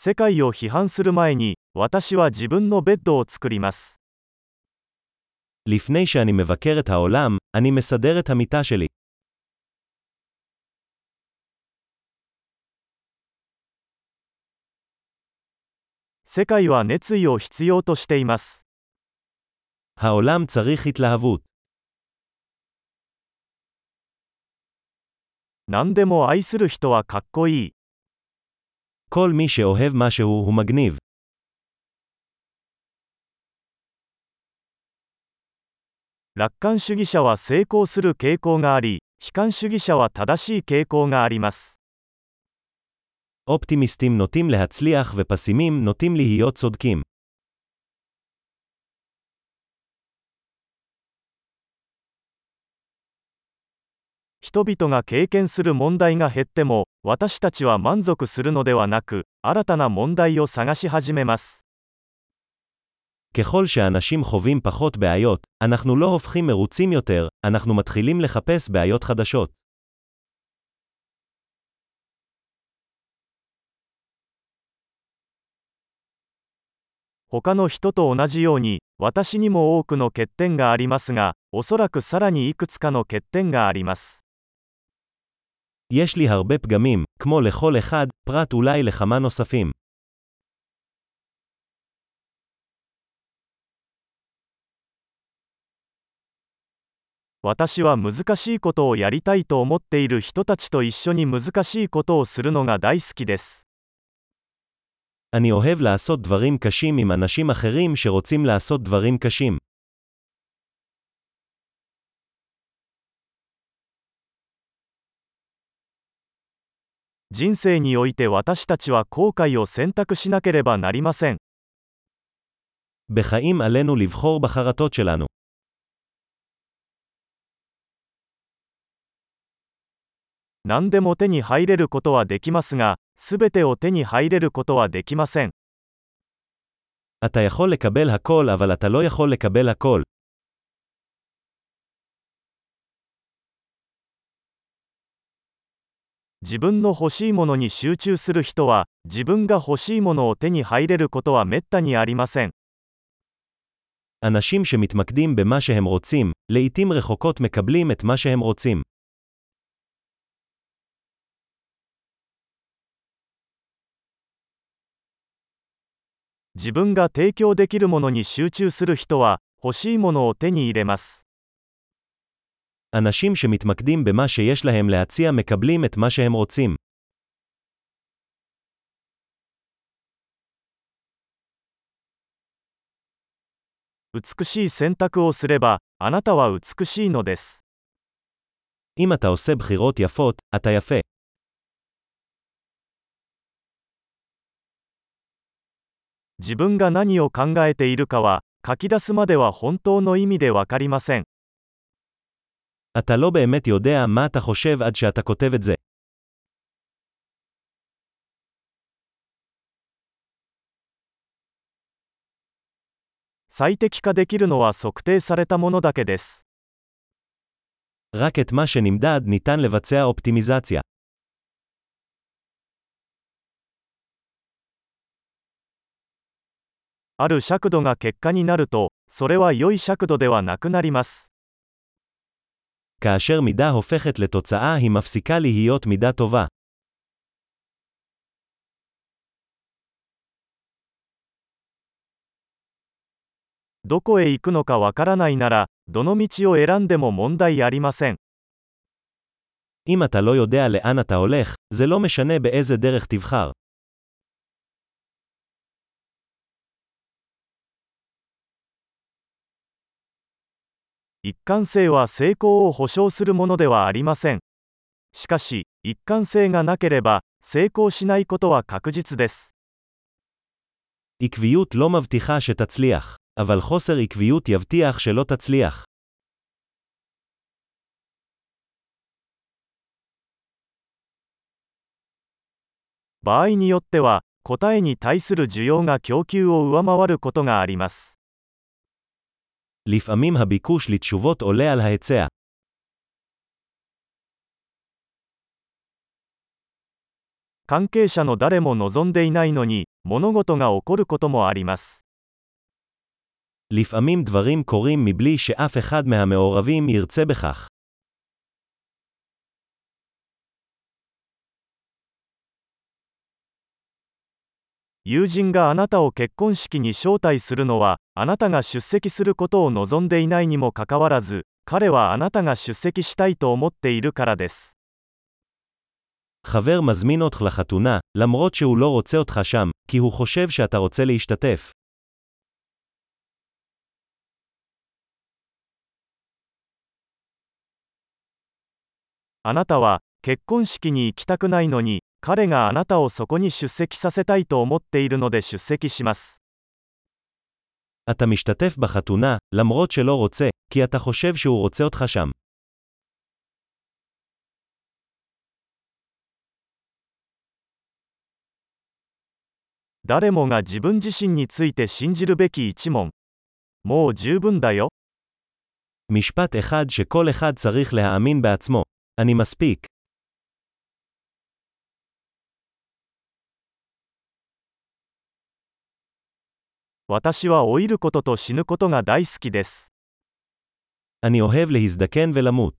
世界を批判する前に、私は自分のベッドを作ります。 לפני שאני מבקר את העולם, אני מסדר את המיטה שלי. 世界は熱意を必要としています。 העולם צריך התלהבות. 何でも愛する人はかっこいい。 כל מי שאוהב משהו הוא מגניב. 楽観主義者は成功する傾向があり、悲観主義者は正しい傾向があります。 אופטימיסטים נוטים להצליח ופסימים נוטים להיות צודקים. 人々が経験する問題が減っても、 私たちは満足するのではなく、新たな問題を探し始めます。 ככל שאנשים חווים פחות בעיות, אנחנו לא הופכים מרוצים יותר, אנחנו מתחילים לחפש בעיות חדשות. 他の人と同じように、私にも多くの欠点がありますが、おそらくさらにいくつかの欠点があります。 יש לי הרבה פגמים, כמו לכל אחד, פרט אולי לכמה נוספים. 私は難しいことをやりたいと思っている人たちと一緒に難しいことをするのが大好きです。 אני אוהב לעשות דברים קשים עם אנשים אחרים שרוצים לעשות דברים קשים. 人生において私たちは後悔を選択しなければなりません。 בחיים עלינו לבחור בחרטות שלנו. 何でも手に入れることはできますが、すべてを手に入れることはできません。 אתה יכול לקבל הכל אבל אתה לא יכול לקבל הכל. 自分の欲しいものに集中する人は、自分が欲しいものを手に入れることはめったにありません。 אנשים שמתמקדים במה שהם רוצים, לעתים רחוקות מקבלים את מה שהם רוצים. 自分が提供できるものに集中する人は、欲しいものを手に入れます。 אנשים שמתמקדים במה שיש להם להציע מקבלים את מה שהם רוצים. 美しい選択をすれば、あなたは美しいのです。 אם אתה עושה בחירות יפות, אתה יפה. 自分が何を考えているかは、書き出すまでは本当の意味でわかりません。 אתה לא באמת יודע מה אתה חושב עד שאתה כותב את זה. 最適化できるのは測定されたものだけです。 רק את מה שנמדד ניתן לבצע אופטימיזציה. ある尺度が結果になると、それは良い尺度ではなくなります。 כאשר מידה הופכת לתוצאה היא מפסיקה להיות מידה טובה. דוקו אם אתה לא יודע לאן אתה הולך, זה לא משנה באיזה דרך תבחר. 一貫性は成功を保証するものではありません。しかし、一貫性がなければ、 成功しないことは確実です。 עקביות לא מבטיחה שתצליח, אבל חוסר עקביות יבטיח שלא תצליח. 場合によっては、答えに対する需要が供給を上回ることがあります。 לפעמים הביקוש לתשובות עולה על ההיצע. 関係者の誰も望んでいないのに、物事が起こることもあります。 לפעמים דברים קורים מבלי שאף אחד מהמעורבים ירצה בכך. 友人があなたを結婚式に招待するのは、 あなたが出席することを望んでいないにもかかわらず、彼はあなたが出席したいと思っているからです。 חבר מזמין אותך לחתונה, למרות שהוא לא רוצה אותך שם, כי הוא חושב שאתה רוצה להשתתף. あなたは、結婚式に行きたくないのに、彼があなたをそこに出席させたいと思っているので出席します。 אתה משתתף בחתונה, למרות שלא רוצה, כי אתה חושב שהוא רוצה אותך שם. 誰もが自分自身について信じるべき一問。もう十分だよ。 משפט אחד שכל אחד צריך להאמין בעצמו. אני מספיק. 私は老いることと死ぬことが大好きです。 אני אוהב להזדקן ולמות.